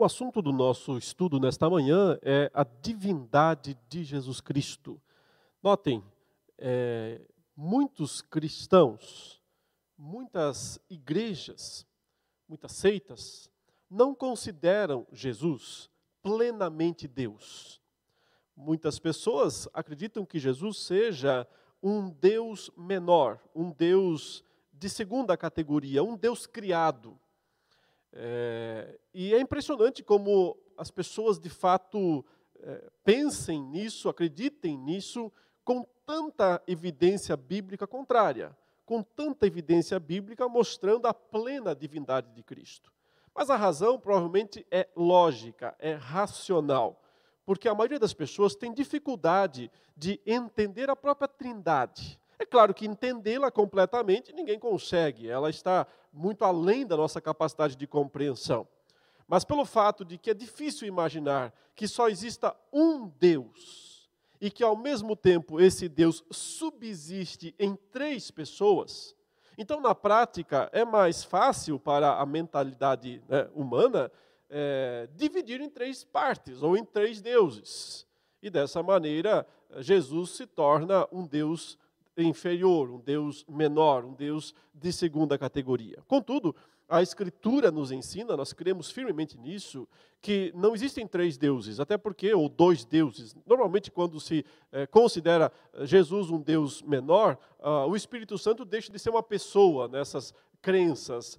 O assunto do nosso estudo nesta manhã é a divindade de Jesus Cristo. Notem, é, muitos cristãos, muitas igrejas, muitas seitas, não consideram Jesus plenamente Deus. Muitas pessoas acreditam que Jesus seja um Deus menor, um Deus de segunda categoria, um Deus criado é, e é impressionante como as pessoas de fato é, pensem nisso, acreditem nisso, com tanta evidência bíblica contrária, com tanta evidência bíblica mostrando a plena divindade de Cristo. Mas a razão provavelmente é lógica, é racional, porque a maioria das pessoas tem dificuldade de entender a própria Trindade. É claro que entendê-la completamente ninguém consegue, ela está muito além da nossa capacidade de compreensão. Mas pelo fato de que é difícil imaginar que só exista um Deus e que ao mesmo tempo esse Deus subsiste em três pessoas, então na prática é mais fácil para a mentalidade né, humana é, dividir em três partes ou em três deuses. E dessa maneira Jesus se torna um Deus inferior, um Deus menor, um Deus de segunda categoria. Contudo, a Escritura nos ensina, nós cremos firmemente nisso, que não existem três deuses, até porque, ou dois deuses. Normalmente, quando se é, considera Jesus um Deus menor, uh, o Espírito Santo deixa de ser uma pessoa nessas crenças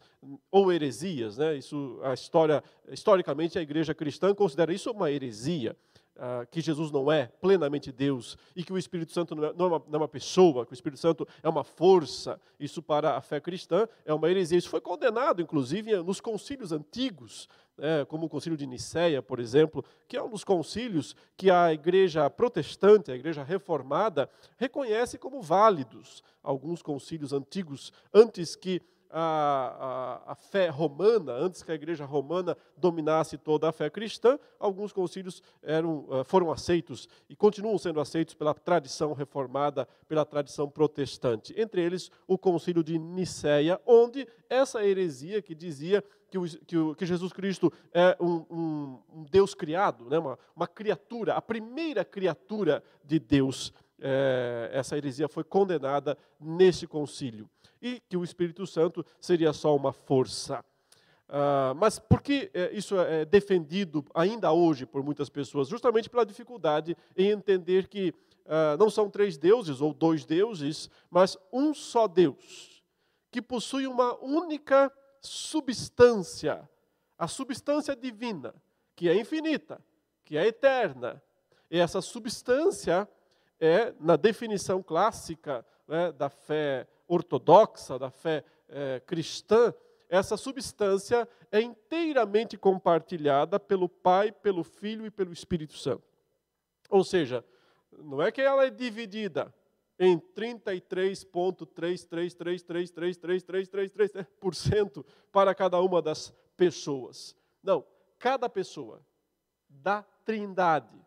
ou heresias. Né? Isso, a história, historicamente, a igreja cristã considera isso uma heresia. Uh, que Jesus não é plenamente Deus e que o Espírito Santo não é, não, é uma, não é, uma, pessoa, que o Espírito Santo é uma força, isso para a fé cristã é uma heresia. Isso foi condenado, inclusive, nos concílios antigos, né, como o concílio de Nicéia, por exemplo, que é um dos concílios que a igreja protestante, a igreja reformada, reconhece como válidos. Alguns concílios antigos, antes que a, a, a, fé romana, antes que a igreja romana dominasse toda a fé cristã, alguns concílios eram, eh, foram aceitos e continuam sendo aceitos pela tradição reformada, pela tradição protestante. Entre eles, o concílio de Nicéia, onde essa heresia que dizia que, o, que, o, que Jesus Cristo é um, um, um Deus criado, né, uma, uma criatura, a primeira criatura de Deus, é, essa heresia foi condenada nesse concílio e que o Espírito Santo seria só uma força. Uh, mas por que é, isso é defendido ainda hoje por muitas pessoas? Justamente pela dificuldade em entender que uh, não são três deuses ou dois deuses, mas um só Deus, que possui uma única substância, a substância divina, que é infinita, que é eterna. E essa substância é, na definição clássica né, da fé ortodoxa, da fé é, cristã, essa substância é inteiramente compartilhada pelo Pai, pelo Filho e pelo Espírito Santo. Ou seja, não é que ela é dividida em 33,333333333% para cada uma das pessoas. Não, cada pessoa da Trindade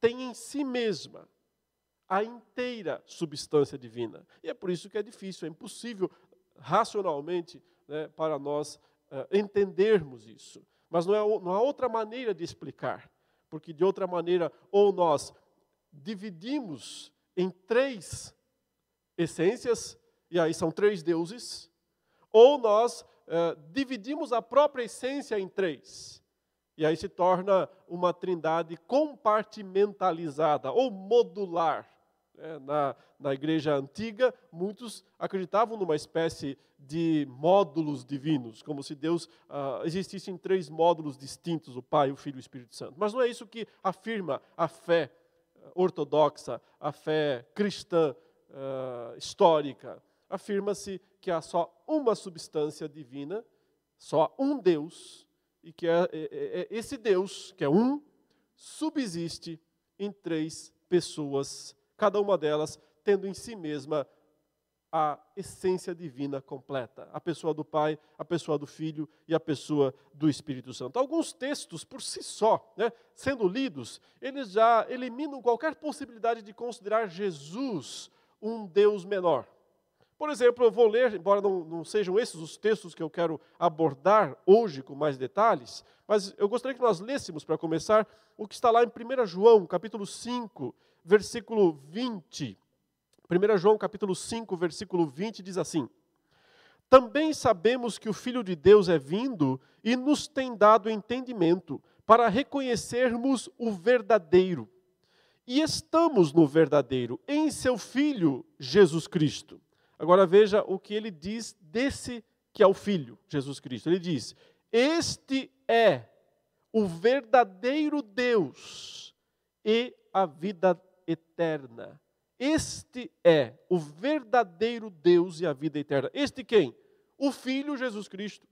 tem em si mesma a inteira substância divina. E é por isso que é difícil, é impossível racionalmente né, para nós uh, entendermos isso. Mas não, é, não há outra maneira de explicar, porque de outra maneira, ou nós dividimos em três essências, e aí são três deuses, ou nós uh, dividimos a própria essência em três. E aí se torna uma trindade compartimentalizada ou modular. É, na, na igreja antiga, muitos acreditavam numa espécie de módulos divinos, como se Deus ah, existisse em três módulos distintos: o Pai, o Filho e o Espírito Santo. Mas não é isso que afirma a fé ortodoxa, a fé cristã ah, histórica. Afirma-se que há só uma substância divina, só um Deus, e que é, é, é, é esse Deus, que é um, subsiste em três pessoas cada uma delas tendo em si mesma a essência divina completa, a pessoa do Pai, a pessoa do Filho e a pessoa do Espírito Santo. Alguns textos, por si só, né, sendo lidos, eles já eliminam qualquer possibilidade de considerar Jesus um Deus menor. Por exemplo, eu vou ler, embora não, não, sejam esses os textos que eu quero abordar hoje com mais detalhes, mas eu gostaria que nós lêssemos, para começar, o que está lá em 1 João, capítulo 5, versículo 20. 1 João, capítulo 5, versículo 20, diz assim: Também sabemos que o Filho de Deus é vindo e nos tem dado entendimento para reconhecermos o verdadeiro. E estamos no verdadeiro, em seu Filho Jesus Cristo. Agora veja o que ele diz desse que é o Filho, Jesus Cristo. Ele diz: Este é o verdadeiro Deus e a vida eterna. Este é o verdadeiro Deus e a vida eterna. Este quem? O Filho Jesus Cristo.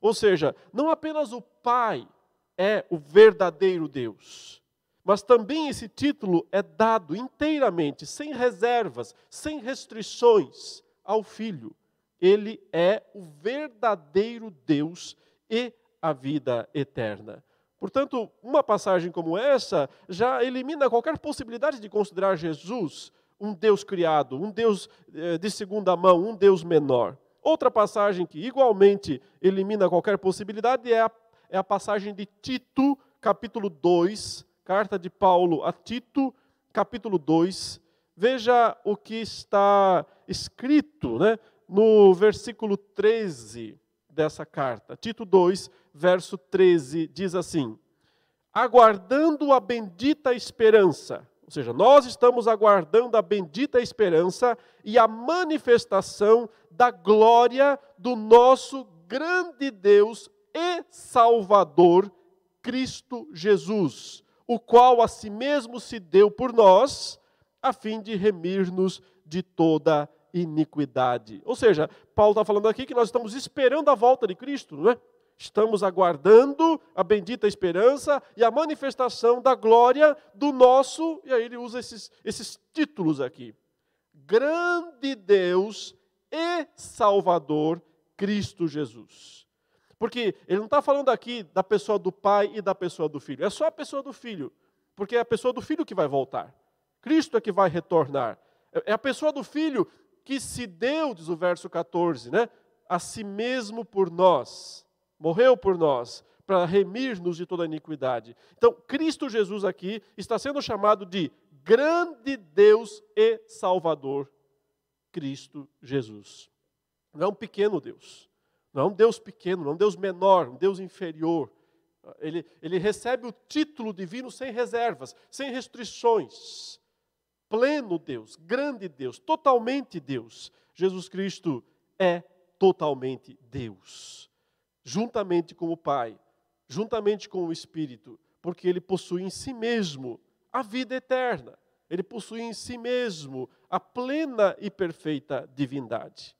Ou seja, não apenas o Pai é o verdadeiro Deus, mas também esse título é dado inteiramente, sem reservas, sem restrições, ao Filho. Ele é o verdadeiro Deus e a vida eterna. Portanto, uma passagem como essa já elimina qualquer possibilidade de considerar Jesus um Deus criado, um Deus eh, de segunda mão, um Deus menor. Outra passagem que igualmente elimina qualquer possibilidade é a, é a passagem de Tito, capítulo 2, carta de Paulo a Tito, capítulo 2. Veja o que está escrito né, no versículo 13 dessa carta. Tito 2, verso 13, diz assim: Aguardando a bendita esperança, ou seja, nós estamos aguardando a bendita esperança e a manifestação da glória do nosso grande Deus e Salvador, Cristo Jesus, o qual a si mesmo se deu por nós, a fim de remir-nos de toda iniquidade. Ou seja, Paulo está falando aqui que nós estamos esperando a volta de Cristo, não é? Estamos aguardando a bendita esperança e a manifestação da glória do nosso, e aí ele usa esses, esses títulos aqui: Grande Deus e Salvador, Cristo Jesus. Porque ele não está falando aqui da pessoa do Pai e da pessoa do Filho, é só a pessoa do Filho, porque é a pessoa do Filho que vai voltar. Cristo é que vai retornar. É a pessoa do Filho que se deu, diz o verso 14, né, a si mesmo por nós, morreu por nós, para remir-nos de toda iniquidade. Então, Cristo Jesus aqui está sendo chamado de grande Deus e Salvador, Cristo Jesus. Não é um pequeno Deus, não é um Deus pequeno, não é um Deus menor, um Deus inferior. Ele, ele recebe o título divino sem reservas, sem restrições pleno Deus, grande Deus, totalmente Deus. Jesus Cristo é totalmente Deus, juntamente com o Pai, juntamente com o Espírito, porque ele possui em si mesmo a vida eterna, ele possui em si mesmo a plena e perfeita divindade.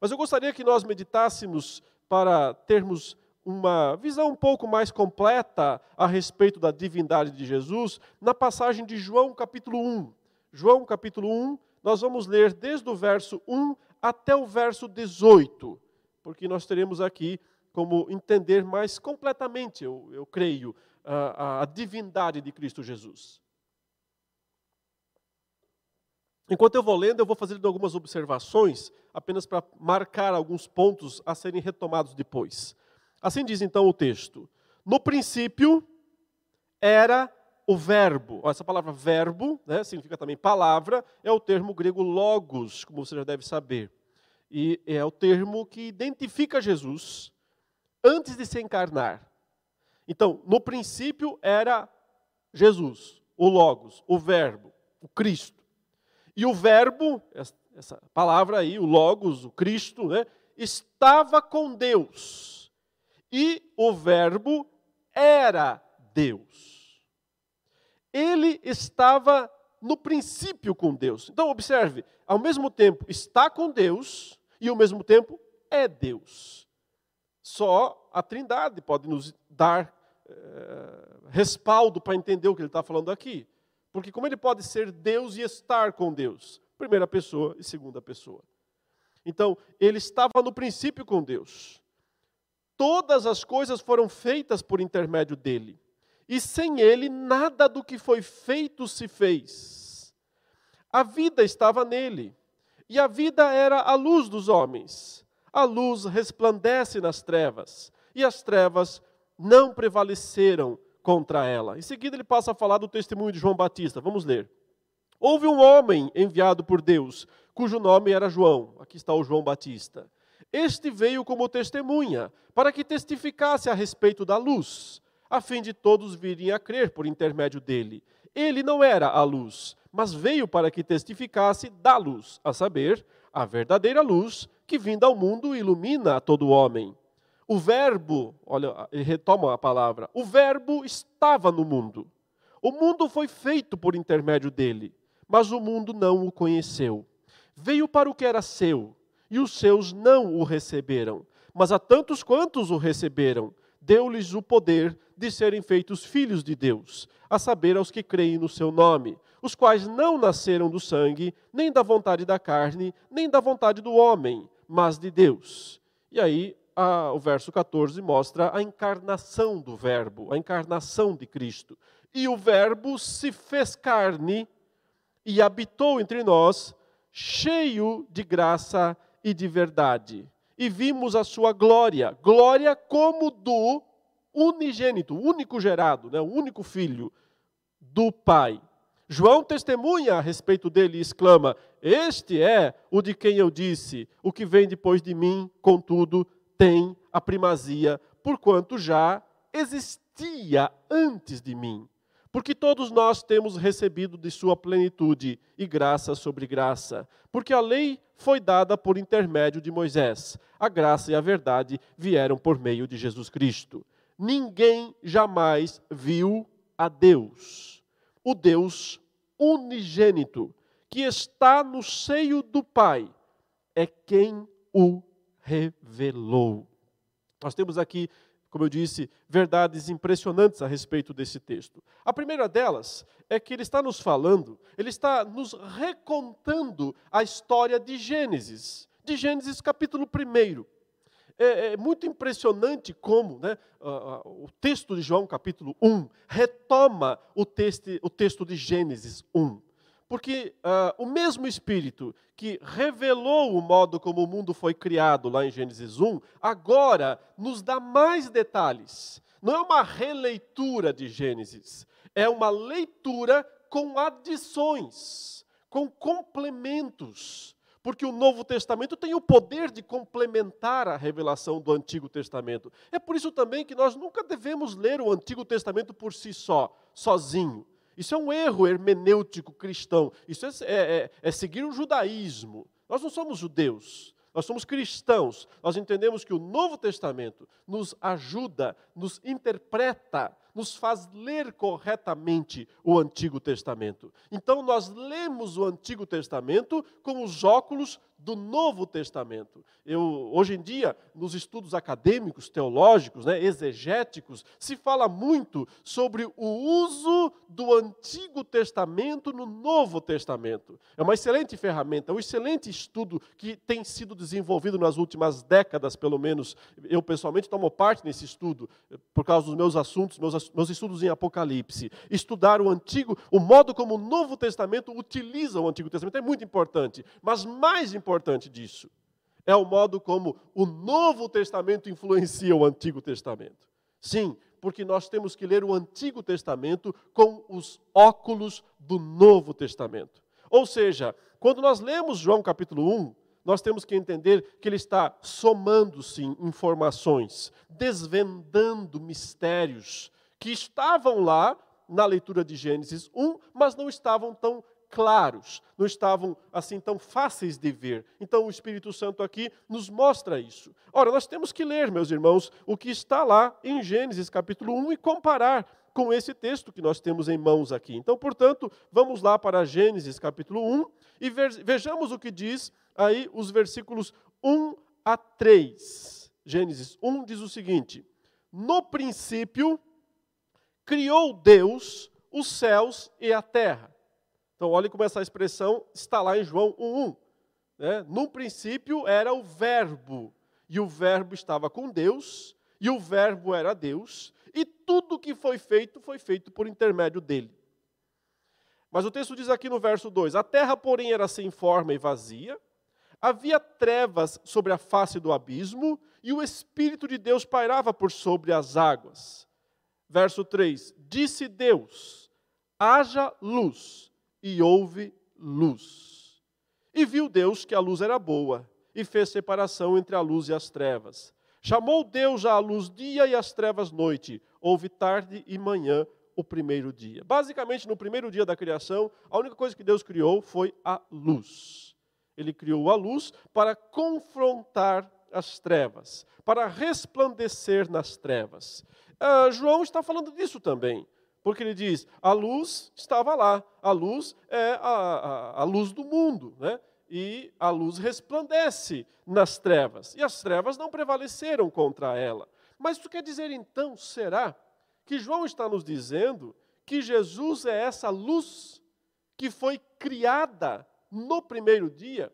Mas eu gostaria que nós meditássemos para termos uma visão um pouco mais completa a respeito da divindade de Jesus na passagem de João capítulo 1. João capítulo 1, nós vamos ler desde o verso 1 até o verso 18, porque nós teremos aqui como entender mais completamente, eu, eu creio, a, a divindade de Cristo Jesus. Enquanto eu vou lendo, eu vou fazendo algumas observações, apenas para marcar alguns pontos a serem retomados depois. Assim diz então o texto: No princípio era o verbo, essa palavra verbo, né, significa também palavra, é o termo grego logos, como você já deve saber. E é o termo que identifica Jesus antes de se encarnar. Então, no princípio era Jesus, o logos, o verbo, o Cristo. E o verbo, essa palavra aí, o logos, o Cristo, né, estava com Deus. E o verbo era Deus ele estava no princípio com Deus. Então, observe, ao mesmo tempo está com Deus e ao mesmo tempo é Deus. Só a Trindade pode nos dar é, respaldo para entender o que ele está falando aqui. Porque como ele pode ser Deus e estar com Deus? Primeira pessoa e segunda pessoa. Então, ele estava no princípio com Deus. Todas as coisas foram feitas por intermédio dele e sem ele nada do que foi feito se fez. A vida estava nele, e a vida era a luz dos homens. A luz resplandece nas trevas, e as trevas não prevaleceram contra ela. Em seguida, ele passa a falar do testemunho de João Batista. Vamos ler. Houve um homem enviado por Deus, cujo nome era João. Aqui está o João Batista. Este veio como testemunha, para que testificasse a respeito da luz, a fim de todos virem a crer por intermédio dele. Ele não era a luz, mas veio para que testificasse da luz, a saber, a verdadeira luz que vinda ao mundo ilumina a todo homem. O Verbo, olha, ele retoma a palavra, o Verbo estava no mundo. O mundo foi feito por intermédio dele, mas o mundo não o conheceu. Veio para o que era seu, e os seus não o receberam. Mas a tantos quantos o receberam, deu-lhes o poder de serem feitos filhos de Deus, a saber, aos que creem no seu nome, os quais não nasceram do sangue, nem da vontade da carne, nem da vontade do homem, mas de Deus. E aí a, o verso 14 mostra a encarnação do Verbo, a encarnação de Cristo. E o Verbo se fez carne e habitou entre nós, cheio de graça e de verdade. E vimos a sua glória, glória como do unigênito, único gerado, né, o único filho do Pai. João testemunha a respeito dele e exclama: Este é o de quem eu disse: O que vem depois de mim, contudo, tem a primazia, porquanto já existia antes de mim. Porque todos nós temos recebido de sua plenitude e graça sobre graça. Porque a lei foi dada por intermédio de Moisés. A graça e a verdade vieram por meio de Jesus Cristo. Ninguém jamais viu a Deus. O Deus unigênito, que está no seio do Pai, é quem o revelou. Nós temos aqui, como eu disse, verdades impressionantes a respeito desse texto. A primeira delas é que ele está nos falando, ele está nos recontando a história de Gênesis, de Gênesis capítulo 1. É, é, muito impressionante como né, o texto de João, capítulo 1, retoma o, texto, o texto de Gênesis 1. Porque uh, o mesmo Espírito que revelou o modo como o mundo foi criado lá em Gênesis 1, agora nos dá mais detalhes. Não é uma releitura de Gênesis, é uma leitura com adições, com complementos. Porque o Novo Testamento tem o poder de complementar a revelação do Antigo Testamento. É por isso também que nós nunca devemos ler o Antigo Testamento por si só, sozinho. Isso é um erro hermenêutico cristão. Isso é, é, é, é seguir o judaísmo. Nós não somos judeus, nós somos cristãos. Nós entendemos que o Novo Testamento nos ajuda, nos interpreta, nos faz ler corretamente o Antigo Testamento. Então, nós lemos o Antigo Testamento com os óculos do Novo Testamento. Eu, hoje em dia, nos estudos acadêmicos, teológicos, né, exegéticos, se fala muito sobre o uso do Antigo Testamento no Novo Testamento. É uma excelente ferramenta, um excelente estudo que tem sido desenvolvido nas últimas décadas, pelo menos. Eu, pessoalmente, tomo parte nesse estudo, por causa dos meus assuntos, meus, meus estudos em Apocalipse. Estudar o Antigo, o modo como o Novo Testamento utiliza o Antigo Testamento é muito importante. Mas mais importante, importante disso é o modo como o Novo Testamento influencia o Antigo Testamento. Sim, porque nós temos que ler o Antigo Testamento com os óculos do Novo Testamento. Ou seja, quando nós lemos João capítulo 1, nós temos que entender que ele está somando, sim, informações, desvendando mistérios que estavam lá na leitura de Gênesis 1, mas não estavam tão claros, não estavam assim tão fáceis de ver. Então o Espírito Santo aqui nos mostra isso. Ora, nós temos que ler, meus irmãos, o que está lá em Gênesis capítulo 1 e comparar com esse texto que nós temos em mãos aqui. Então, portanto, vamos lá para Gênesis capítulo 1 e vejamos o que diz aí os versículos 1 a 3. Gênesis 1 diz o seguinte: No princípio criou Deus os céus e a terra. Então, olhe como essa expressão está lá em João 1,1. Né? No princípio era o Verbo, e o Verbo estava com Deus, e o Verbo era Deus, e tudo que foi feito foi feito por intermédio dele. Mas o texto diz aqui no verso 2: A terra, porém, era sem forma e vazia, Havia trevas sobre a face do abismo e o Espírito de Deus pairava por sobre as águas. Verso 3: Disse Deus: haja luz, e houve luz. E viu Deus que a luz era boa, e fez separação entre a luz e as trevas. Chamou Deus a luz dia e as trevas noite. Houve tarde e manhã o primeiro dia. Basicamente, no primeiro dia da criação, a única coisa que Deus criou foi a luz. Ele criou a luz para confrontar as trevas, para resplandecer nas trevas. Uh, João está falando disso também, porque ele diz: a luz estava lá, a luz é a, a, a luz do mundo, né? e a luz resplandece nas trevas, e as trevas não prevaleceram contra ela. Mas isso quer dizer então, será que João está nos dizendo que Jesus é essa luz que foi criada no primeiro dia?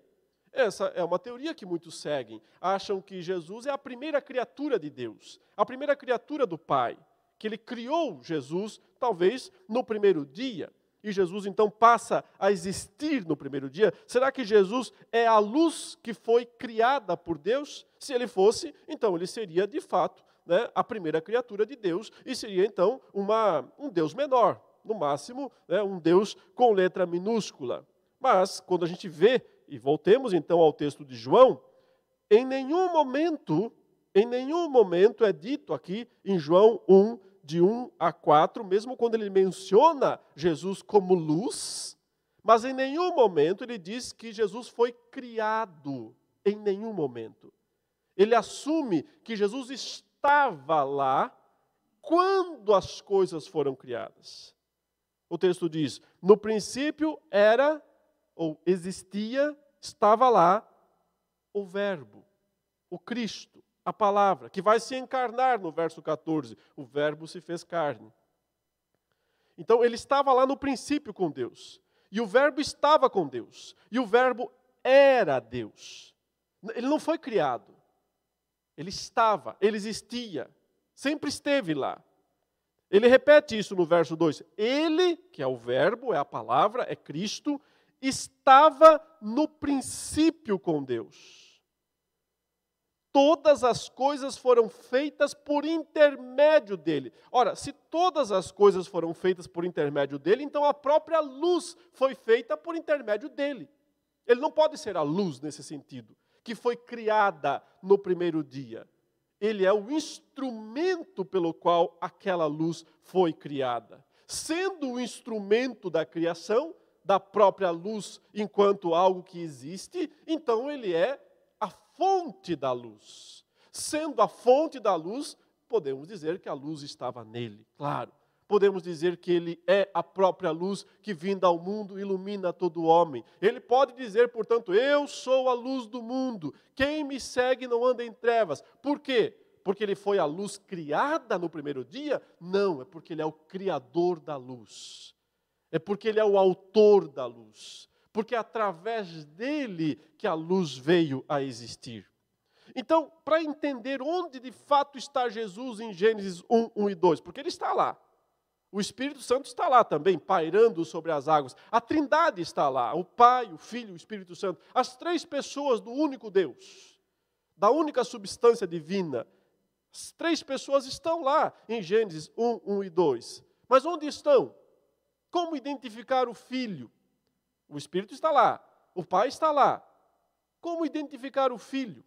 Essa é uma teoria que muitos seguem. Acham que Jesus é a primeira criatura de Deus, a primeira criatura do Pai, que ele criou Jesus, talvez no primeiro dia e Jesus então passa a existir no primeiro dia? Será que Jesus é a luz que foi criada por Deus? Se ele fosse, então ele seria de fato né, a primeira criatura de Deus e seria então uma, um Deus menor, no máximo né, um Deus com letra minúscula. Mas quando a gente vê, e voltemos então ao texto de João, em nenhum momento, em nenhum momento é dito aqui em João 1, de 1 a 4, mesmo quando ele menciona Jesus como luz, mas em nenhum momento ele diz que Jesus foi criado. Em nenhum momento. Ele assume que Jesus estava lá quando as coisas foram criadas. O texto diz: no princípio era, ou existia, estava lá o Verbo, o Cristo a palavra, que vai se encarnar no verso 14. O Verbo se fez carne. Então, ele estava lá no princípio com Deus. E o Verbo estava com Deus. E o Verbo era Deus. Ele não foi criado. Ele estava, ele existia. Sempre esteve lá. Ele repete isso no verso 2. Ele, que é o Verbo, é a palavra, é Cristo, estava no princípio com Deus todas as coisas foram feitas por intermédio dele. Ora, se todas as coisas foram feitas por intermédio dele, então a própria luz foi feita por intermédio dele. Ele não pode ser a luz nesse sentido, que foi criada no primeiro dia. Ele é o instrumento pelo qual aquela luz foi criada. Sendo o instrumento da criação, da própria luz enquanto algo que existe, então ele é fonte da luz. Sendo a fonte da luz, podemos dizer que a luz estava nele, claro. Podemos dizer que ele é a própria luz que vinda ao mundo ilumina todo homem. Ele pode dizer, portanto, eu sou a luz do mundo. Quem me segue não anda em trevas. Por quê? Porque ele foi a luz criada no primeiro dia? Não, é porque ele é o criador da luz. É porque ele é o autor da luz porque é através dele que a luz veio a existir. Então, para entender onde de fato está Jesus em Gênesis 1, 1 e 2, porque ele está lá. O Espírito Santo está lá também, pairando sobre as águas. A Trindade está lá, o Pai, o Filho o Espírito Santo. As três pessoas do único Deus, da única substância divina. As três pessoas estão lá em Gênesis 1, 1 e 2. Mas onde estão? Como identificar o Filho? O Espírito está lá, o Pai está lá. Como identificar o Filho?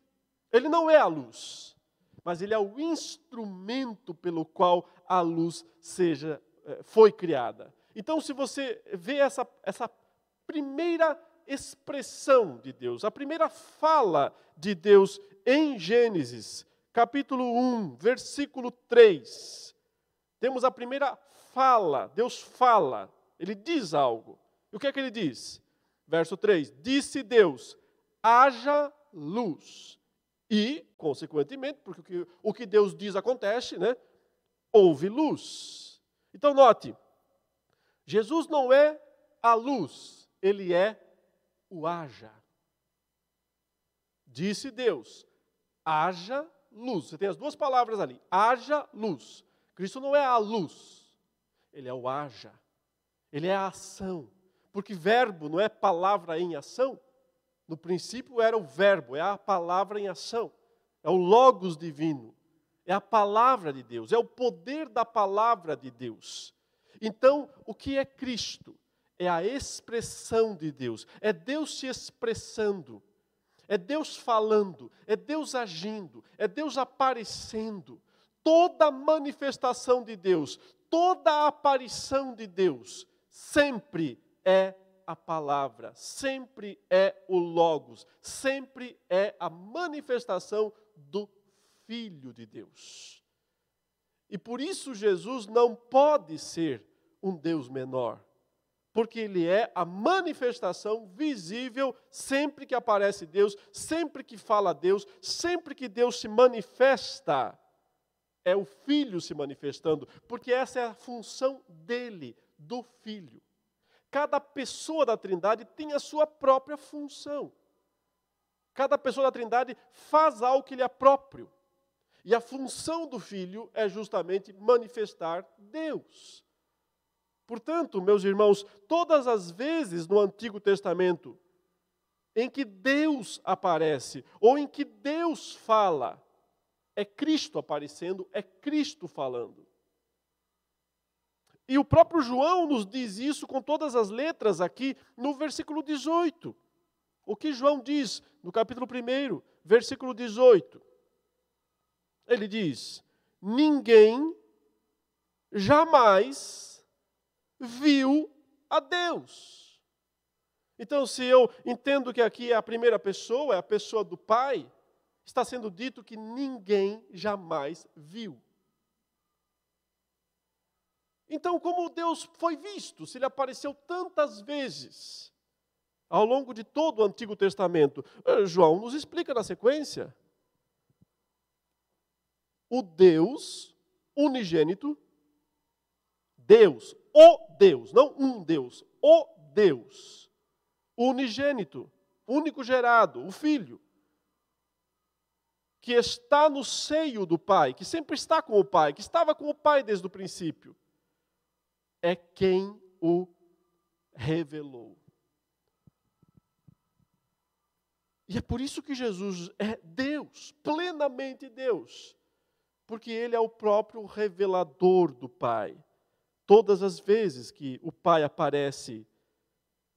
Ele não é a luz, mas ele é o instrumento pelo qual a luz seja eh, foi criada. Então, se você vê essa, essa primeira expressão de Deus, a primeira fala de Deus em Gênesis, capítulo 1, versículo 3, temos a primeira fala, Deus fala, ele diz algo. E o que é que ele diz? Verso 3: Disse Deus: haja luz. E, consequentemente, porque o que, Deus diz acontece, né? Houve luz. Então, note: Jesus não é a luz, ele é o haja. Disse Deus: haja luz. Você tem as duas palavras ali: haja luz. Cristo não é a luz, ele é o haja, ele é a ação porque verbo não é palavra em ação? No princípio era o Verbo, é a palavra em ação, é o Logos divino, é a palavra de Deus, é o poder da palavra de Deus. Então, o que é Cristo? É a expressão de Deus, é Deus se expressando, é Deus falando, é Deus agindo, é Deus aparecendo. Toda manifestação de Deus, toda aparição de Deus, sempre é a palavra, sempre é o Logos, sempre é a manifestação do Filho de Deus. E por isso Jesus não pode ser um Deus menor, porque ele é a manifestação visível sempre que aparece Deus, sempre que fala Deus, sempre que Deus se manifesta. É o Filho se manifestando, porque essa é a função dele, do Filho. Cada pessoa da Trindade tem a sua própria função. Cada pessoa da Trindade faz algo que lhe é próprio. E a função do Filho é justamente manifestar Deus. Portanto, meus irmãos, todas as vezes no Antigo Testamento em que Deus aparece ou em que Deus fala, é Cristo aparecendo, é Cristo falando. E o próprio João nos diz isso com todas as letras aqui no versículo 18. O que João diz no capítulo 1, versículo 18? Ele diz: Ninguém jamais viu a Deus. Então, se eu entendo que aqui é a primeira pessoa, é a pessoa do Pai, está sendo dito que ninguém jamais viu. Então, como Deus foi visto, se ele apareceu tantas vezes ao longo de todo o Antigo Testamento? Eh, João nos explica na sequência. O Deus unigênito, Deus, o Deus, não um Deus, o Deus, unigênito, único gerado, o Filho, que está no seio do Pai, que sempre está com o Pai, que estava com o Pai desde o princípio é quem o revelou. E é por isso que Jesus é Deus, plenamente Deus, porque Ele é o próprio revelador do Pai. Todas as vezes que o Pai aparece,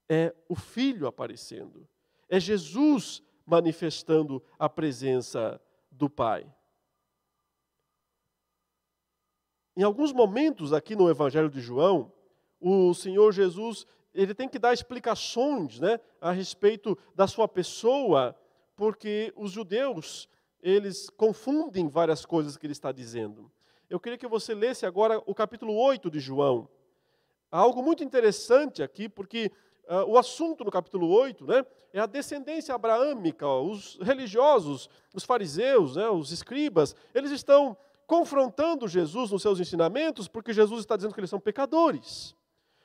é o Filho aparecendo, é Jesus manifestando a presença do Pai. Em alguns momentos aqui no Evangelho de João, o Senhor Jesus ele tem que dar explicações né, a respeito da sua pessoa, porque os judeus eles confundem várias coisas que ele está dizendo. Eu queria que você lesse agora o capítulo 8 de João. Há algo muito interessante aqui, porque uh, o assunto no capítulo 8 né, é a descendência abraâmica. Os religiosos, os fariseus, né, os escribas, eles estão confrontando Jesus nos seus ensinamentos, porque Jesus está dizendo que eles são pecadores.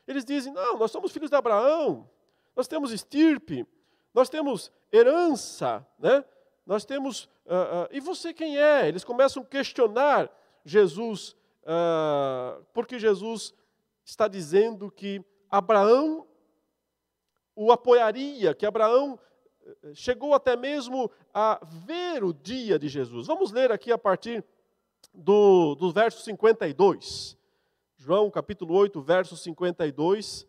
Eles dizem: não, nós somos filhos de Abraão, nós temos estirpe, nós temos herança, né? nós temos. Uh, uh, e você quem é? Eles começam a questionar Jesus, uh, porque Jesus está dizendo que Abraão o apoiaria, que Abraão eh, chegou até mesmo a ver o dia de Jesus. Vamos ler aqui a partir do, do verso 52. João capítulo 8, verso 52.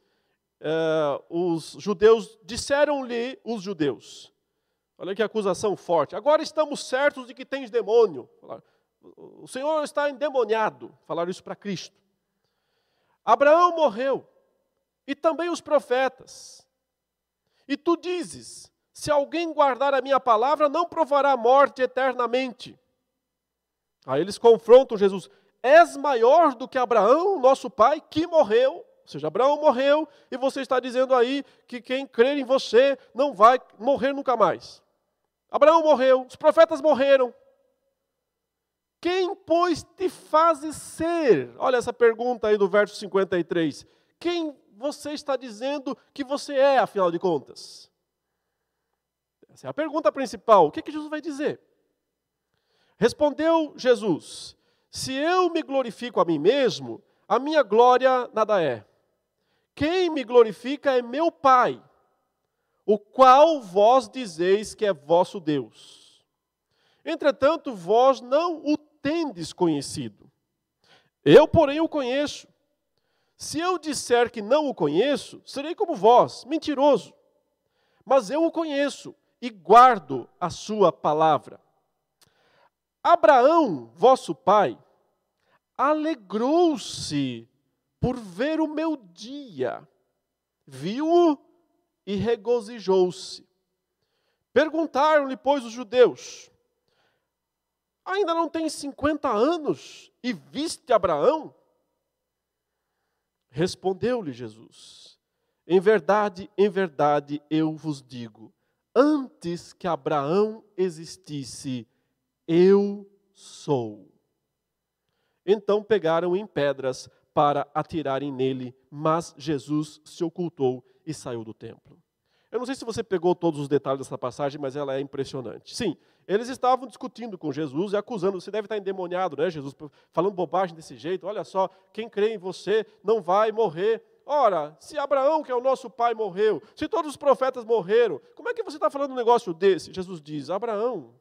Eh, os judeus disseram-lhe os judeus. Olha que acusação forte. Agora estamos certos de que tens demônio. O Senhor está endemoniado. Falaram isso para Cristo. Abraão morreu, e também os profetas. E tu dizes: se alguém guardar a minha palavra, não provará morte eternamente. Aí eles confrontam Jesus: És maior do que Abraão, nosso pai, que morreu? Ou seja, Abraão morreu e você está dizendo aí que quem crer em você não vai morrer nunca mais. Abraão morreu, os profetas morreram. Quem, pois, te fazes ser? Olha essa pergunta aí do verso 53. Quem você está dizendo que você é, afinal de contas? Essa é a pergunta principal. O que, que Jesus vai dizer? Respondeu Jesus: Se eu me glorifico a mim mesmo, a minha glória nada é. Quem me glorifica é meu Pai, o qual vós dizeis que é vosso Deus. Entretanto, vós não o tendes conhecido. Eu, porém, o conheço. Se eu disser que não o conheço, serei como vós, mentiroso. Mas eu o conheço e guardo a sua palavra. Abraão, vosso pai, alegrou-se por ver o meu dia, viu-o e regozijou-se. Perguntaram-lhe, pois, os judeus: Ainda não tem 50 anos e viste Abraão? Respondeu-lhe Jesus: Em verdade, em verdade eu vos digo, antes que Abraão existisse, eu sou. Então pegaram em pedras para atirarem nele, mas Jesus se ocultou e saiu do templo. Eu não sei se você pegou todos os detalhes dessa passagem, mas ela é impressionante. Sim, eles estavam discutindo com Jesus e acusando, você deve estar endemoniado, né, Jesus, falando bobagem desse jeito. Olha só, quem crê em você não vai morrer. Ora, se Abraão, que é o nosso pai, morreu, se todos os profetas morreram, como é que você está falando um negócio desse? Jesus diz: Abraão,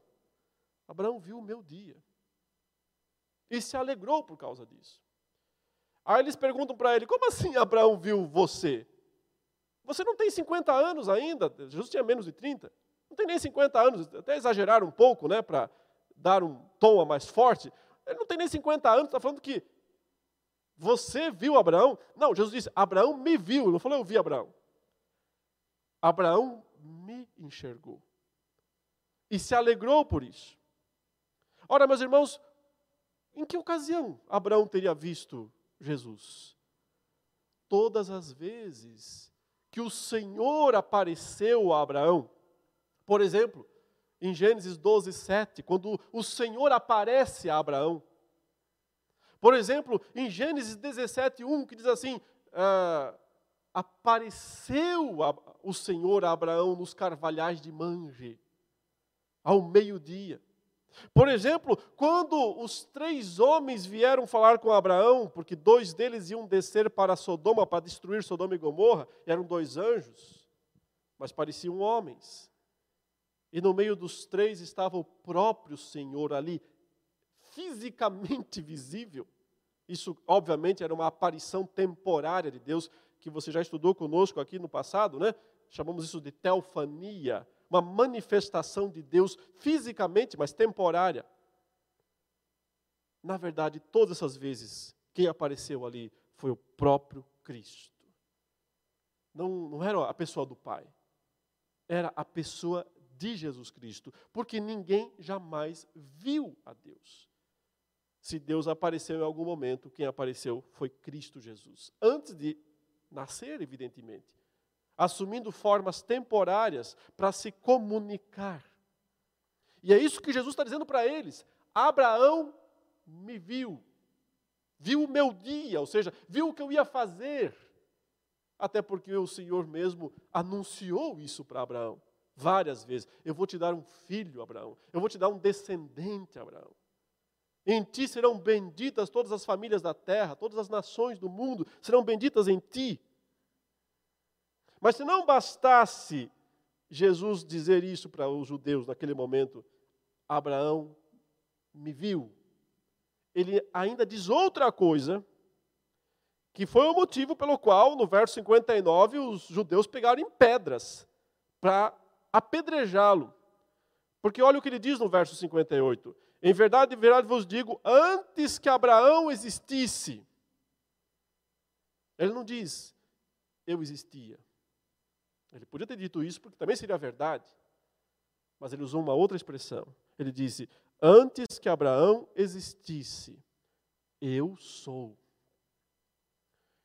Abraão viu o meu dia e se alegrou por causa disso. Aí eles perguntam para ele: como assim Abraão viu você? Você não tem 50 anos ainda, Jesus tinha menos de 30, não tem nem 50 anos, até exageraram um pouco, né, para dar um tom a mais forte. Ele não tem nem 50 anos, está falando que você viu Abraão? Não, Jesus disse: Abraão me viu, não falou eu vi Abraão. Abraão me enxergou e se alegrou por isso. Ora, meus irmãos, em que ocasião Abraão teria visto Jesus? Todas as vezes que o Senhor apareceu a Abraão. Por exemplo, em Gênesis 12, 7, quando o Senhor aparece a Abraão. Por exemplo, em Gênesis 17, 1, que diz assim: ah, apareceu a, o Senhor a Abraão nos carvalhais de Mange, ao meio-dia. Por exemplo, quando os três homens vieram falar com Abraão, porque dois deles iam descer para Sodoma para destruir Sodoma e Gomorra, eram dois anjos, mas pareciam homens. E no meio dos três estava o próprio Senhor ali, fisicamente visível. Isso, obviamente, era uma aparição temporária de Deus, que você já estudou conosco aqui no passado, né? Chamamos isso de teofania uma manifestação de Deus fisicamente, mas temporária. Na verdade, todas essas vezes, quem apareceu ali foi o próprio Cristo. Não, não era a pessoa do Pai, era a pessoa de Jesus Cristo, porque ninguém jamais viu a Deus. Se Deus apareceu em algum momento, quem apareceu foi Cristo Jesus. Antes de nascer, evidentemente assumindo formas temporárias para se comunicar. E é isso que Jesus está dizendo para eles. Abraão me viu, viu o meu dia, ou seja, viu o que eu ia fazer. Até porque o Senhor mesmo anunciou isso para Abraão várias vezes. Eu vou te dar um filho, Abraão. Eu vou te dar um descendente, Abraão. Em ti serão benditas todas as famílias da terra, todas as nações do mundo serão benditas em ti. Mas se não bastasse Jesus dizer isso para os judeus naquele momento, Abraão me viu. Ele ainda diz outra coisa, que foi o motivo pelo qual, no verso 59, os judeus pegaram em pedras para apedrejá-lo. Porque olha o que ele diz no verso 58. Em verdade, em verdade vos digo, antes que Abraão existisse. Ele não diz, eu existia. Ele podia ter dito isso porque também seria verdade. Mas ele usou uma outra expressão. Ele disse: Antes que Abraão existisse, eu sou.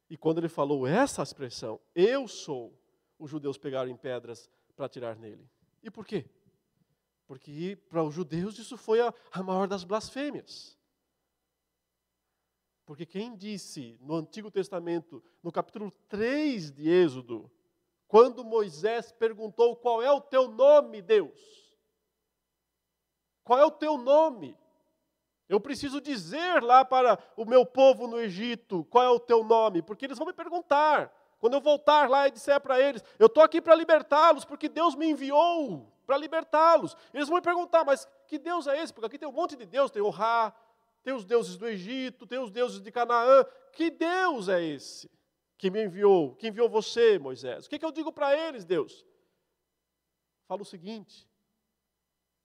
E quando ele falou essa expressão, eu sou, os judeus pegaram em pedras para atirar nele. E por quê? Porque para os judeus isso foi a, a maior das blasfêmias. Porque quem disse no Antigo Testamento, no capítulo 3 de Êxodo, quando Moisés perguntou: Qual é o teu nome, Deus? Qual é o teu nome? Eu preciso dizer lá para o meu povo no Egito qual é o teu nome, porque eles vão me perguntar Quando eu voltar lá e disser para eles, eu estou aqui para libertá-los, porque Deus me enviou para libertá-los. Eles vão me perguntar, mas que Deus é esse? Porque aqui tem um monte de Deus, tem o Ra, tem os deuses do Egito, tem os deuses de Canaã. Que Deus é esse que me enviou, que enviou você, Moisés? O que, que eu digo para eles, Deus? Fala o seguinte,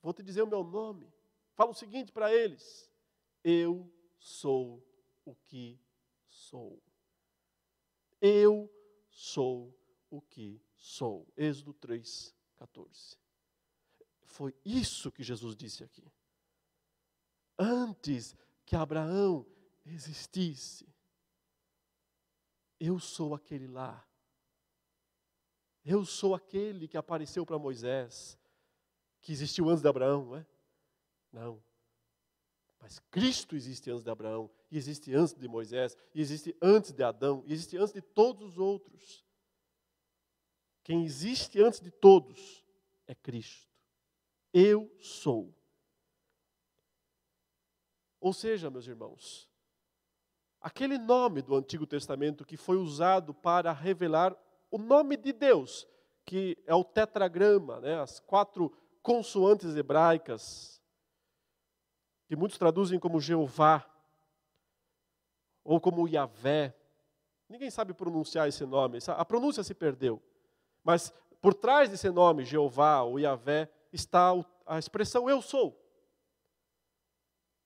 vou te dizer o meu nome. Fala o seguinte para eles: Eu sou o que sou. Eu sou o que sou. Êxodo 3, 14. Foi isso que Jesus disse aqui. Antes que Abraão existisse, eu sou aquele lá. Eu sou aquele que apareceu para Moisés, que existiu antes de Abraão, não é? Não. Mas Cristo existe antes de Abraão, e existe antes de Moisés, e existe antes de Adão, e existe antes de todos os outros. Quem existe antes de todos é Cristo. Eu sou. Ou seja, meus irmãos, aquele nome do Antigo Testamento que foi usado para revelar o nome de Deus, que é o tetragrama, né, as quatro consoantes hebraicas, que muitos traduzem como Jeová, ou como Yahvé. Ninguém sabe pronunciar esse nome, a pronúncia se perdeu. Mas por trás desse nome, Jeová ou Yahvé, está a expressão eu sou.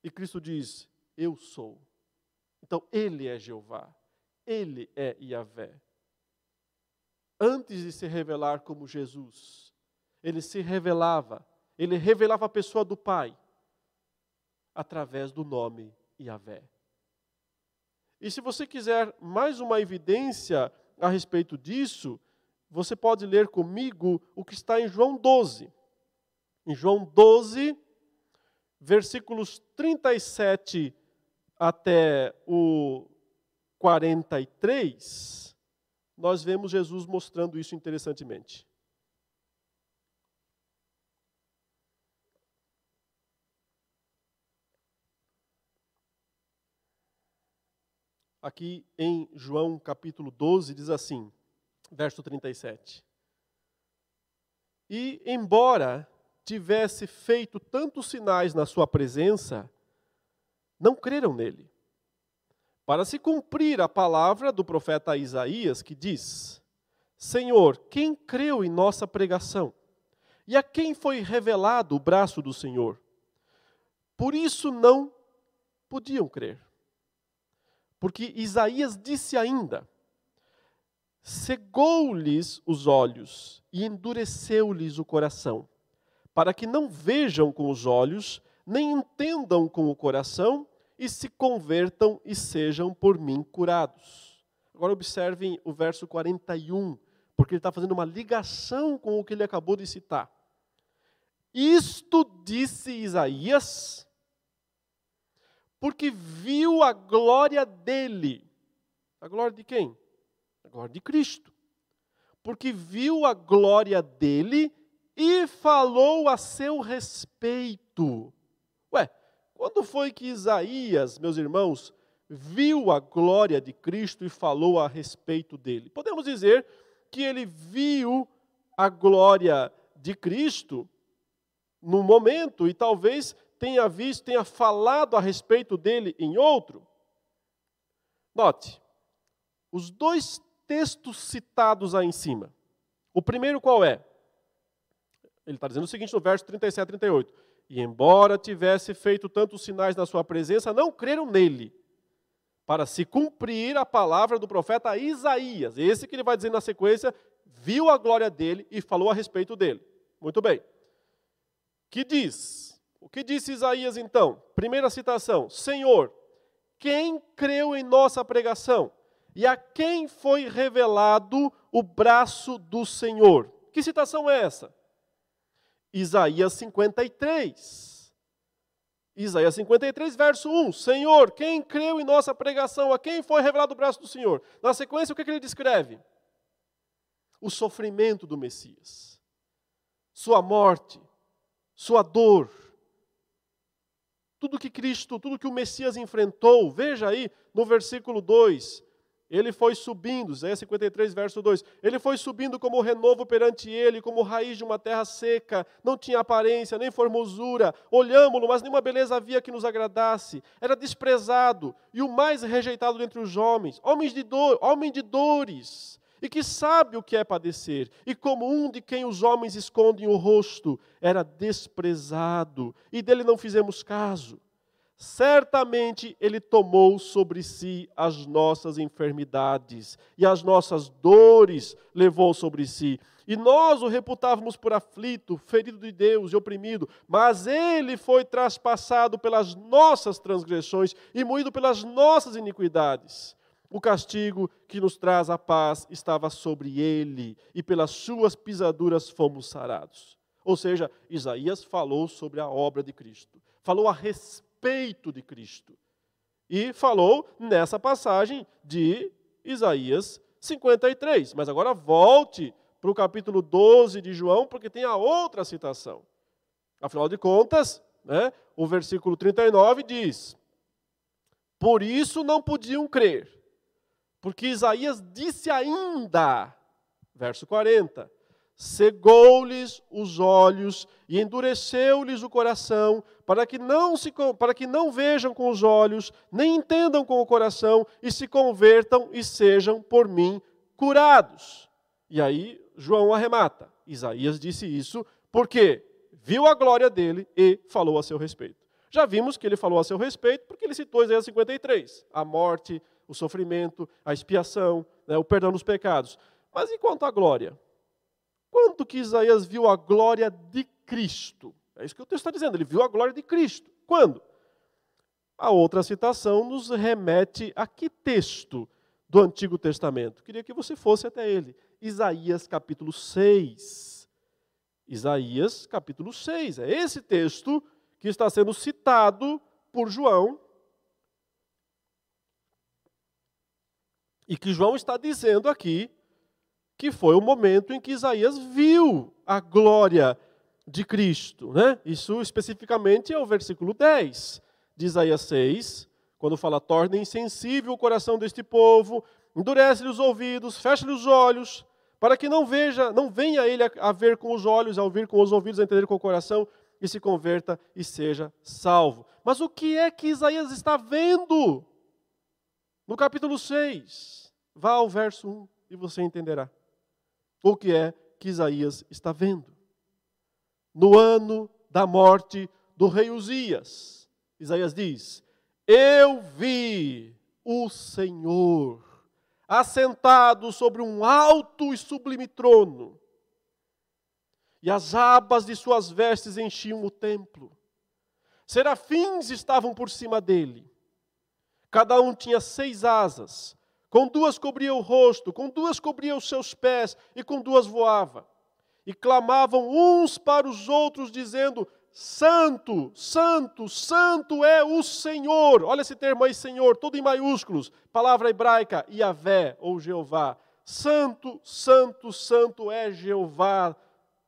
E Cristo diz: Eu sou. Então, Ele é Jeová, Ele é Yahvé. Antes de se revelar como Jesus, Ele se revelava, Ele revelava a pessoa do Pai, através do nome Yahvé. E se você quiser mais uma evidência a respeito disso, você pode ler comigo o que está em João 12. Em João 12, versículos 37 até o 43, nós vemos Jesus mostrando isso interessantemente. Aqui em João capítulo 12 diz assim, verso 37. E embora tivesse feito tantos sinais na sua presença, não creram nele. Para se cumprir a palavra do profeta Isaías, que diz: Senhor, quem creu em nossa pregação? E a quem foi revelado o braço do Senhor? Por isso não podiam crer. Porque Isaías disse ainda: cegou-lhes os olhos e endureceu-lhes o coração, para que não vejam com os olhos, nem entendam com o coração, e se convertam e sejam por mim curados. Agora observem o verso 41, porque ele está fazendo uma ligação com o que ele acabou de citar. Isto disse Isaías, porque viu a glória dele. A glória de quem? A glória de Cristo. Porque viu a glória dele e falou a seu respeito. Ué, quando foi que Isaías, meus irmãos, viu a glória de Cristo e falou a respeito dele? Podemos dizer que ele viu a glória de Cristo no momento e talvez tenha visto, tenha falado a respeito dele em outro. Note, os dois textos citados aí em cima. O primeiro qual é? Ele está dizendo o seguinte no verso 37 a 38. E embora tivesse feito tantos sinais na sua presença, não creram nele, para se cumprir a palavra do profeta Isaías. Esse que ele vai dizer na sequência, viu a glória dele e falou a respeito dele. Muito bem. Que diz? O que disse Isaías então? Primeira citação: Senhor, quem creu em nossa pregação? E a quem foi revelado o braço do Senhor? Que citação é essa? Isaías 53. Isaías 53, verso 1. Senhor, quem creu em nossa pregação? A quem foi revelado o braço do Senhor? Na sequência, o que, que ele descreve? O sofrimento do Messias, sua morte, sua dor. Tudo que Cristo, tudo que o Messias enfrentou, veja aí no versículo 2, Ele foi subindo, Isaías 53, verso 2. Ele foi subindo como renovo perante ele, como raiz de uma terra seca. Não tinha aparência, nem formosura. Olhámo-lo, mas nenhuma beleza havia que nos agradasse. Era desprezado e o mais rejeitado dentre os homens. Homens de dor, homem de dores e que sabe o que é padecer, e como um de quem os homens escondem o rosto, era desprezado, e dele não fizemos caso. Certamente ele tomou sobre si as nossas enfermidades, e as nossas dores levou sobre si. E nós o reputávamos por aflito, ferido de Deus e oprimido, mas ele foi traspassado pelas nossas transgressões e moído pelas nossas iniquidades. O castigo que nos traz a paz estava sobre ele, e pelas suas pisaduras fomos sarados. Ou seja, Isaías falou sobre a obra de Cristo, falou a respeito de Cristo. E falou nessa passagem de Isaías 53. Mas agora volte para o capítulo 12 de João, porque tem a outra citação. Afinal de contas, né, o versículo 39 diz: Por isso não podiam crer porque Isaías disse ainda, verso 40, cegou-lhes os olhos e endureceu-lhes o coração, para que não se para que não vejam com os olhos, nem entendam com o coração e se convertam e sejam por mim curados. E aí João arremata. Isaías disse isso porque viu a glória dele e falou a seu respeito. Já vimos que ele falou a seu respeito porque ele citou Isaías 53, a morte, o sofrimento, a expiação, né, o perdão dos pecados. Mas e quanto à glória? Quanto que Isaías viu a glória de Cristo? É isso que o texto está dizendo, ele viu a glória de Cristo. Quando? A outra citação nos remete a que texto do Antigo Testamento? Queria que você fosse até ele. Isaías capítulo 6. Isaías capítulo 6. É esse texto que está sendo citado por João E que João está dizendo aqui que foi o momento em que Isaías viu a glória de Cristo. Né? Isso especificamente é o versículo 10 de Isaías 6, quando fala: torna insensível o coração deste povo, endurece-lhe os ouvidos, fecha-lhe os olhos, para que não veja, não venha ele a, a ver com os olhos, a ouvir com os ouvidos, a entender com o coração, e se converta e seja salvo. Mas o que é que Isaías está vendo? No capítulo 6, vá ao verso 1 e você entenderá o que é que Isaías está vendo. No ano da morte do rei Uzias, Isaías diz: Eu vi o Senhor assentado sobre um alto e sublime trono, e as abas de suas vestes enchiam o templo. Serafins estavam por cima dele Cada um tinha seis asas. Com duas cobria o rosto, com duas cobria os seus pés, e com duas voava. E clamavam uns para os outros, dizendo: Santo, Santo, Santo é o Senhor. Olha esse termo aí, Senhor, tudo em maiúsculos. Palavra hebraica, Yahvé ou Jeová. Santo, Santo, Santo é Jeová,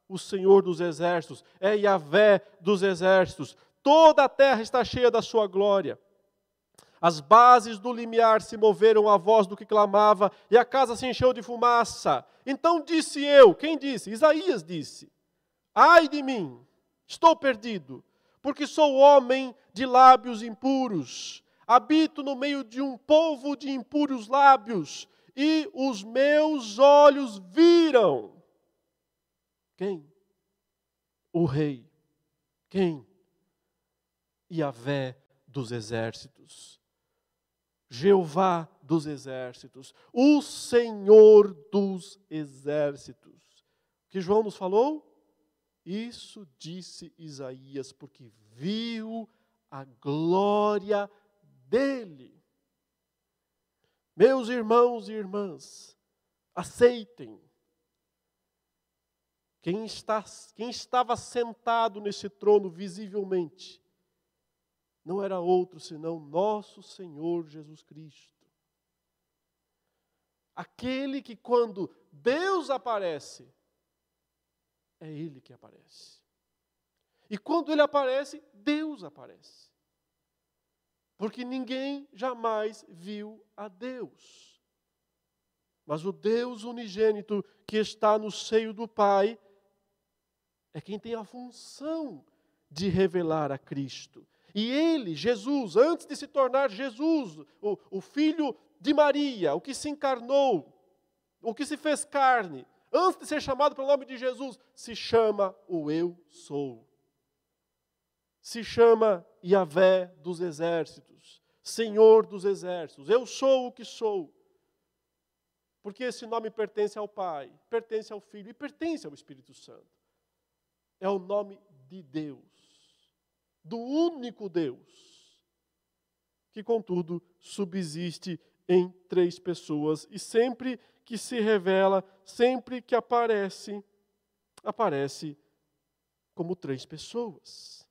o Senhor dos exércitos. É Yahvé dos exércitos. Toda a terra está cheia da sua glória. As bases do limiar se moveram à voz do que clamava, e a casa se encheu de fumaça. Então disse eu: quem disse? Isaías disse: Ai de mim, estou perdido, porque sou homem de lábios impuros. Habito no meio de um povo de impuros lábios, e os meus olhos viram. Quem? O rei. Quem? Yahvé dos exércitos. Jeová dos exércitos, o Senhor dos exércitos. O que João nos falou? Isso disse Isaías, porque viu a glória dele. Meus irmãos e irmãs, aceitem. Quem, está, quem estava sentado nesse trono visivelmente não era outro senão nosso Senhor Jesus Cristo. Aquele que, quando Deus aparece, é Ele que aparece. E quando Ele aparece, Deus aparece. Porque ninguém jamais viu a Deus. Mas o Deus unigênito que está no seio do Pai é quem tem a função de revelar a Cristo. E ele, Jesus, antes de se tornar Jesus, o, o filho de Maria, o que se encarnou, o que se fez carne, antes de ser chamado pelo nome de Jesus, se chama o Eu Sou. Se chama Yahvé dos exércitos, Senhor dos exércitos. Eu sou o que sou. Porque esse nome pertence ao Pai, pertence ao Filho e pertence ao Espírito Santo. É o nome de Deus, do único Deus, que contudo subsiste em três pessoas e sempre que se revela, sempre que aparece, aparece como três pessoas.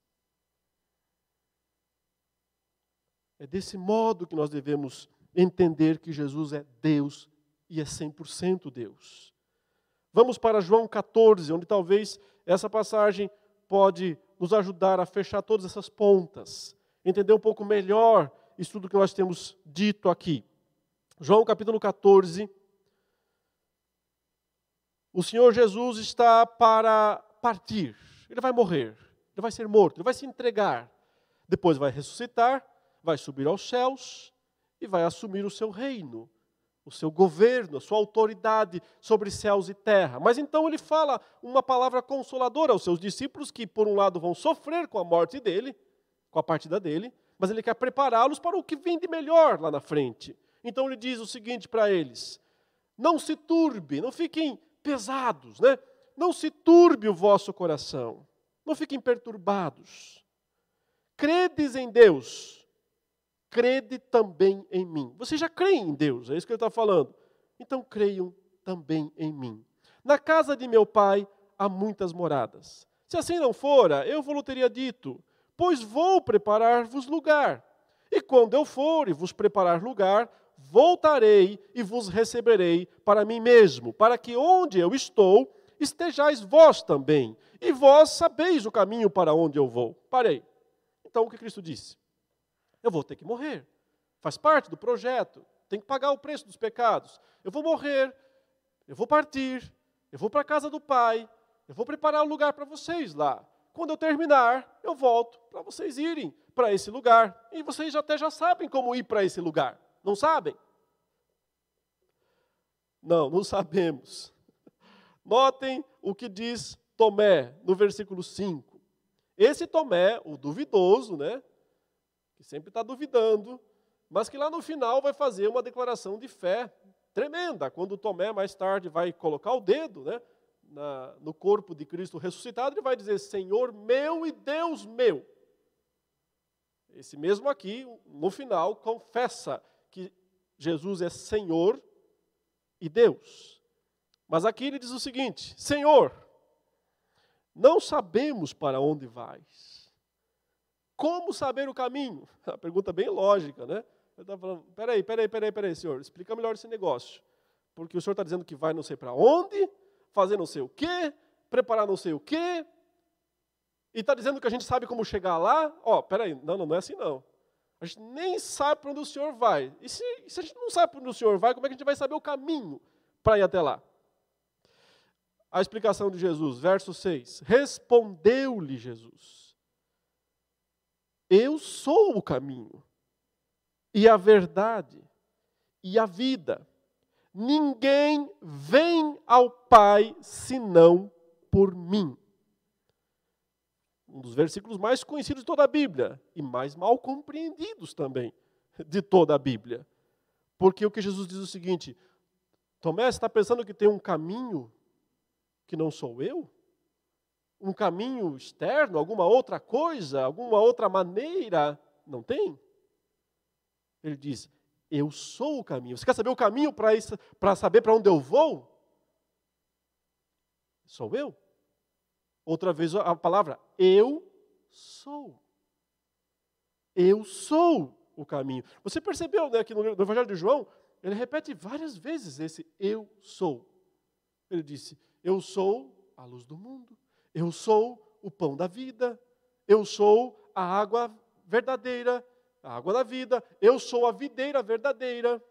É desse modo que nós devemos entender que Jesus é Deus e é 100% Deus. Vamos para João 14, onde talvez essa passagem pode nos ajudar a fechar todas essas pontas, entender um pouco melhor isso tudo que nós temos dito aqui. João capítulo 14. O Senhor Jesus está para partir. Ele vai morrer. Ele vai ser morto. Ele vai se entregar. Depois vai ressuscitar, vai subir aos céus e vai assumir o seu reino o seu governo, a sua autoridade sobre céus e terra. Mas então ele fala uma palavra consoladora aos seus discípulos que, por um lado, vão sofrer com a morte dele, com a partida dele, mas ele quer prepará-los para o que vem de melhor lá na frente. Então ele diz o seguinte para eles: Não se turbe, não fiquem pesados, né? Não se turbe o vosso coração, não fiquem perturbados. Credes em Deus, crede também em mim. Vocês já creem em Deus, é isso que ele está falando. Então creiam também em mim. Na casa de meu pai há muitas moradas. Se assim não fora, eu vos teria dito, pois vou preparar-vos lugar. E quando eu for e vos preparar lugar, voltarei e vos receberei para mim mesmo, para que onde eu estou, estejais vós também, e vós sabeis o caminho para onde eu vou. Parei. Então o que Cristo disse? Eu vou ter que morrer. Faz parte do projeto. Tem que pagar o preço dos pecados. Eu vou morrer. Eu vou partir. Eu vou para a casa do Pai. Eu vou preparar um lugar para vocês lá. Quando eu terminar, eu volto para vocês irem para esse lugar. E vocês até já sabem como ir para esse lugar. Não sabem? Não, não sabemos. Notem o que diz Tomé no versículo 5. Esse Tomé, o duvidoso, né? Sempre está duvidando, mas que lá no final vai fazer uma declaração de fé tremenda, quando Tomé mais tarde vai colocar o dedo né, na, no corpo de Cristo ressuscitado, ele vai dizer: Senhor meu e Deus meu. Esse mesmo aqui, no final, confessa que Jesus é Senhor e Deus. Mas aqui ele diz o seguinte: Senhor, não sabemos para onde vais. Como saber o caminho? A pergunta bem lógica, né? Ele está falando, peraí, peraí, peraí, peraí, senhor, explica melhor esse negócio. Porque o senhor está dizendo que vai não sei para onde, fazer não sei o quê, preparar não sei o quê, e está dizendo que a gente sabe como chegar lá. Ó, oh, peraí, não, não, não é assim não. A gente nem sabe para onde o senhor vai. E se, se a gente não sabe para onde o senhor vai, como é que a gente vai saber o caminho para ir até lá? A explicação de Jesus, verso 6. Respondeu-lhe Jesus. Eu sou o caminho, e a verdade, e a vida. Ninguém vem ao Pai senão por mim. Um dos versículos mais conhecidos de toda a Bíblia e mais mal compreendidos também de toda a Bíblia. Porque o que Jesus diz é o seguinte: Tomé, você está pensando que tem um caminho que não sou eu? Um caminho externo, alguma outra coisa, alguma outra maneira? Não tem. Ele diz: Eu sou o caminho. Você quer saber o caminho para saber para onde eu vou? Sou eu. Outra vez a palavra eu sou. Eu sou o caminho. Você percebeu né, que no Evangelho de João, ele repete várias vezes esse eu sou. Ele disse: Eu sou a luz do mundo. Eu sou o pão da vida, eu sou a água verdadeira, a água da vida, eu sou a videira verdadeira.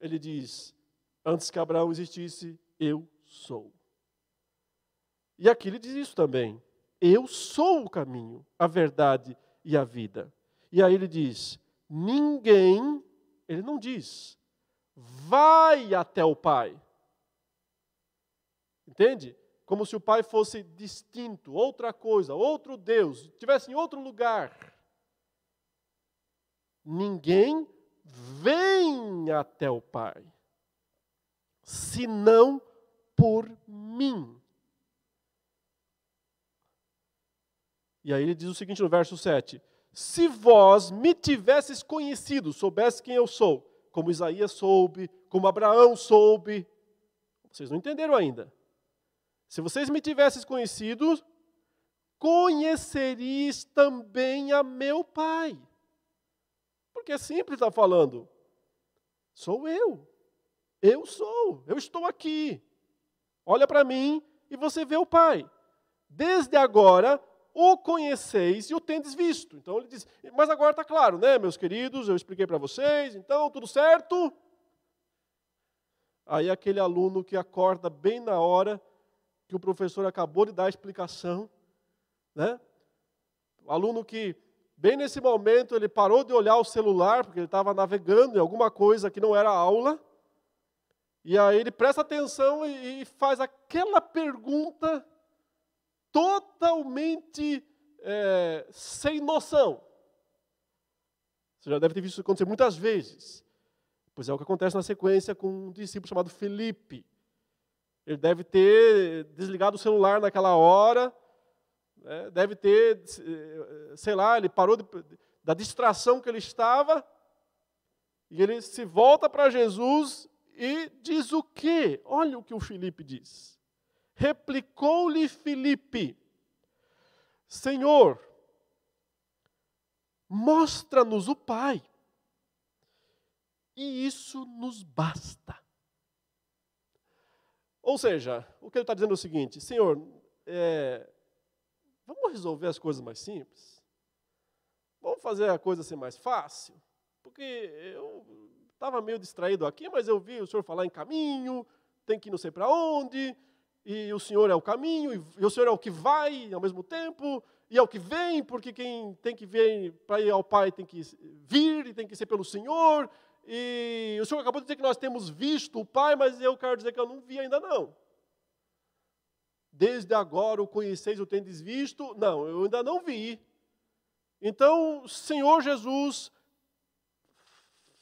Ele diz: Antes que Abraão existisse, eu sou. E aqui ele diz isso também. Eu sou o caminho, a verdade e a vida. E aí ele diz: ninguém, ele não diz, vai até o Pai. Entende? Como se o Pai fosse distinto, outra coisa, outro Deus, estivesse em outro lugar. Ninguém vem até o Pai, senão por mim. E aí ele diz o seguinte no verso 7: Se vós me tivesses conhecido, soubesse quem eu sou, como Isaías soube, como Abraão soube, vocês não entenderam ainda. Se vocês me tivessem conhecido, conheceríeis também a meu Pai. Porque é simples estar falando. Sou eu. Eu sou. Eu estou aqui. Olha para mim e você vê o Pai. Desde agora o conheceis e o tendes visto. Então ele diz, mas agora está claro, né, meus queridos? Eu expliquei para vocês, então tudo certo? Aí aquele aluno que acorda bem na hora que o professor acabou de dar a explicação, né? O aluno que, bem nesse momento, ele parou de olhar o celular, porque ele estava navegando em alguma coisa que não era aula, e aí ele presta atenção e, e faz aquela pergunta totalmente é, sem noção. Você já deve ter visto isso acontecer muitas vezes. Pois é o que acontece na sequência com um discípulo chamado Felipe. Ele deve ter desligado o celular naquela hora, né? deve ter, sei lá, ele parou de, da distração que ele estava, e ele se volta para Jesus e diz o quê? Olha o que o Felipe diz. Replicou-lhe Filipe: Senhor, mostra-nos o Pai, e isso nos basta. Ou seja, o que ele está dizendo é o seguinte: Senhor, é, vamos resolver as coisas mais simples? Vamos fazer a coisa ser mais fácil? Porque eu estava meio distraído aqui, mas eu vi o senhor falar em caminho, tem que ir não sei para onde, e o Senhor é o caminho, e o Senhor é o que vai ao mesmo tempo, e é o que vem, porque quem tem que vir para ir ao Pai tem que vir, e tem que ser pelo Senhor. E o Senhor acabou de dizer que nós temos visto o Pai, mas eu quero dizer que eu não vi ainda não. Desde agora o conheceis, o tendes visto? Não, eu ainda não vi. Então, Senhor Jesus,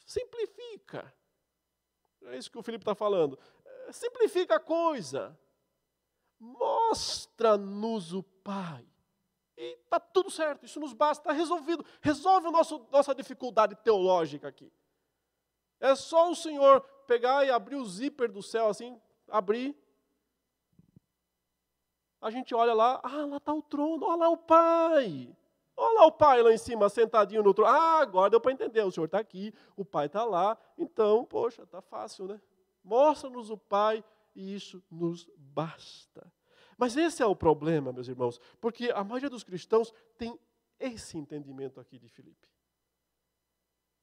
simplifica. É isso que o Felipe está falando. Simplifica a coisa mostra-nos o Pai. E está tudo certo, isso nos basta, está resolvido. Resolve a nossa dificuldade teológica aqui. É só o Senhor pegar e abrir o zíper do céu assim, abrir. A gente olha lá, ah, lá está o trono, olha lá o Pai. Olha lá o Pai lá em cima, sentadinho no trono. Ah, agora deu para entender, o Senhor está aqui, o Pai está lá. Então, poxa, está fácil, né? Mostra-nos o Pai e isso nos basta. Mas esse é o problema, meus irmãos, porque a maioria dos cristãos tem esse entendimento aqui de Filipe.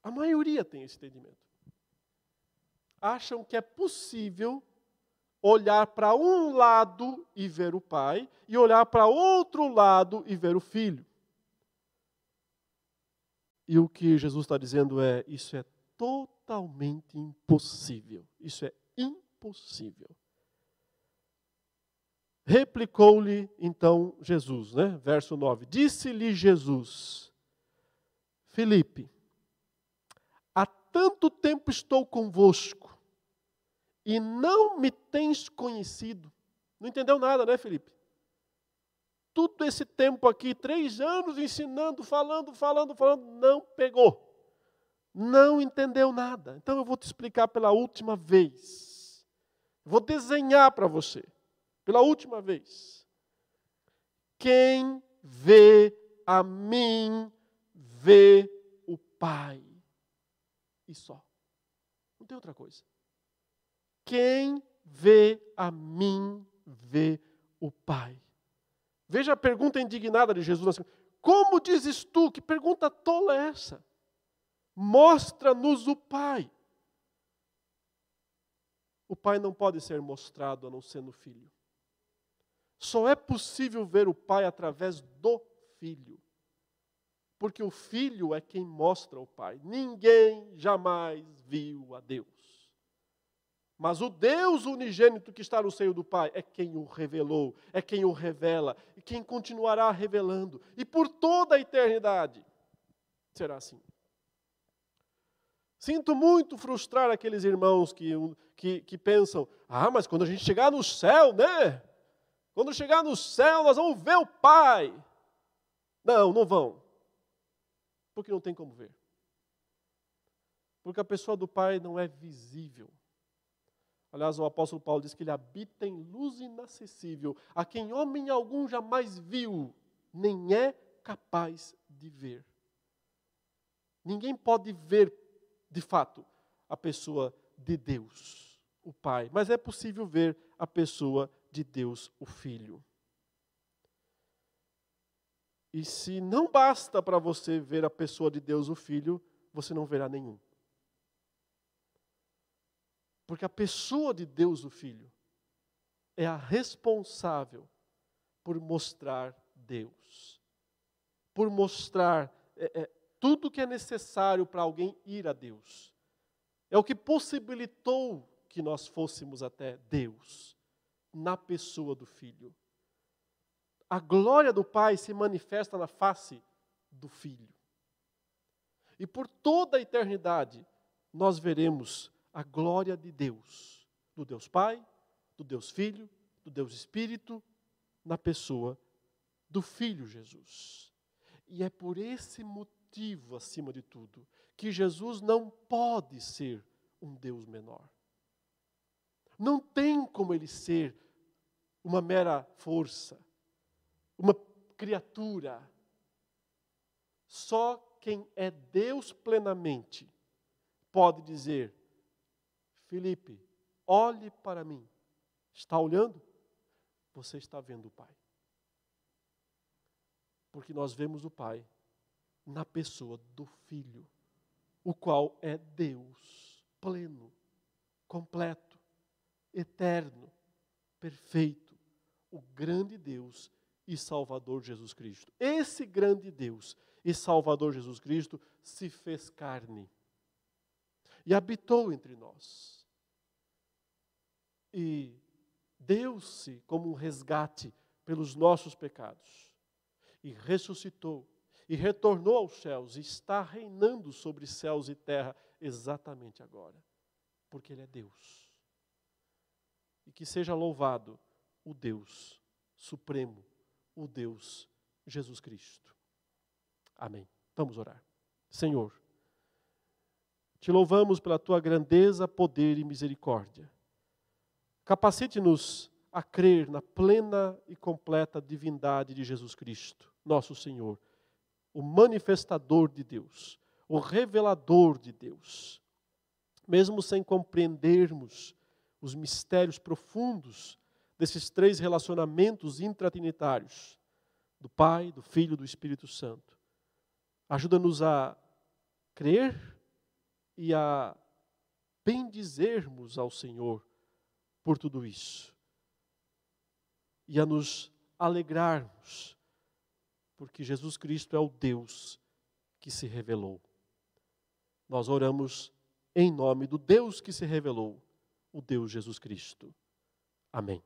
A maioria tem esse entendimento. Acham que é possível olhar para um lado e ver o pai, e olhar para outro lado e ver o filho. E o que Jesus está dizendo é: isso é totalmente impossível. Isso é impossível. Replicou-lhe então Jesus, né? Verso 9. Disse-lhe Jesus: Felipe, há tanto tempo estou convosco e não me tens conhecido. Não entendeu nada, né, Felipe? Tudo esse tempo aqui, três anos ensinando, falando, falando, falando, não pegou. Não entendeu nada. Então eu vou te explicar pela última vez. Vou desenhar para você pela última vez. Quem vê a mim, vê o Pai. E só. Não tem outra coisa. Quem vê a mim, vê o Pai. Veja a pergunta indignada de Jesus. Como dizes tu? Que pergunta tola é essa? Mostra-nos o Pai. o Pai não pode ser mostrado a não ser no Filho. Só é possível ver o Pai através do Filho. Porque o Filho é quem mostra o Pai. Ninguém jamais viu a Deus. Mas o Deus unigênito que está no seio do Pai é quem o revelou, é quem o revela e quem continuará revelando. E por toda a eternidade será assim. Sinto muito frustrar aqueles irmãos que, que, que pensam: ah, mas quando a gente chegar no céu, né? Quando chegar no céu, nós vamos ver o Pai. Não, não vão. Porque não tem como ver. Porque a pessoa do Pai não é visível. Aliás, o apóstolo Paulo diz que ele habita em luz inacessível, a quem homem algum jamais viu, nem é capaz de ver. Ninguém pode ver, de fato, a pessoa de Deus, o Pai, mas é possível ver a pessoa de Deus, o Filho. E se não basta para você ver a pessoa de Deus, o Filho, você não verá nenhum. Porque a pessoa de Deus, o Filho, é a responsável por mostrar Deus, por mostrar é, é, tudo que é necessário para alguém ir a Deus. É o que possibilitou que nós fôssemos até Deus, na pessoa do Filho. A glória do Pai se manifesta na face do Filho. E por toda a eternidade, nós veremos a glória de Deus, do Deus Pai, do Deus Filho, do Deus Espírito, na pessoa do Filho Jesus. E é por esse motivo, acima de tudo, que Jesus não pode ser um Deus menor. Não tem como ele ser uma mera força, uma criatura. Só quem é Deus plenamente pode dizer: Felipe, olhe para mim. Está olhando? Você está vendo o Pai. Porque nós vemos o Pai na pessoa do Filho, o qual é Deus pleno, completo, eterno, perfeito, o grande Deus e Salvador Jesus Cristo. Esse grande Deus e Salvador Jesus Cristo se fez carne e habitou entre nós e deu-se como um resgate pelos nossos pecados, e ressuscitou, e retornou aos céus, e está reinando sobre céus e terra exatamente agora, porque Ele é Deus. E que seja louvado o Deus Supremo, o Deus Jesus Cristo. Amém. Vamos orar. Senhor, te louvamos pela tua grandeza, poder e misericórdia. Capacite-nos a crer na plena e completa divindade de Jesus Cristo, nosso Senhor, o manifestador de Deus, o revelador de Deus. Mesmo sem compreendermos os mistérios profundos desses três relacionamentos intratrinitários, do Pai, do Filho e do Espírito Santo, ajuda-nos a crer e a bendizermos ao Senhor por tudo isso. E a nos alegrarmos, porque Jesus Cristo é o Deus que se revelou. Nós oramos em nome do Deus que se revelou, o Deus Jesus Cristo. Amém.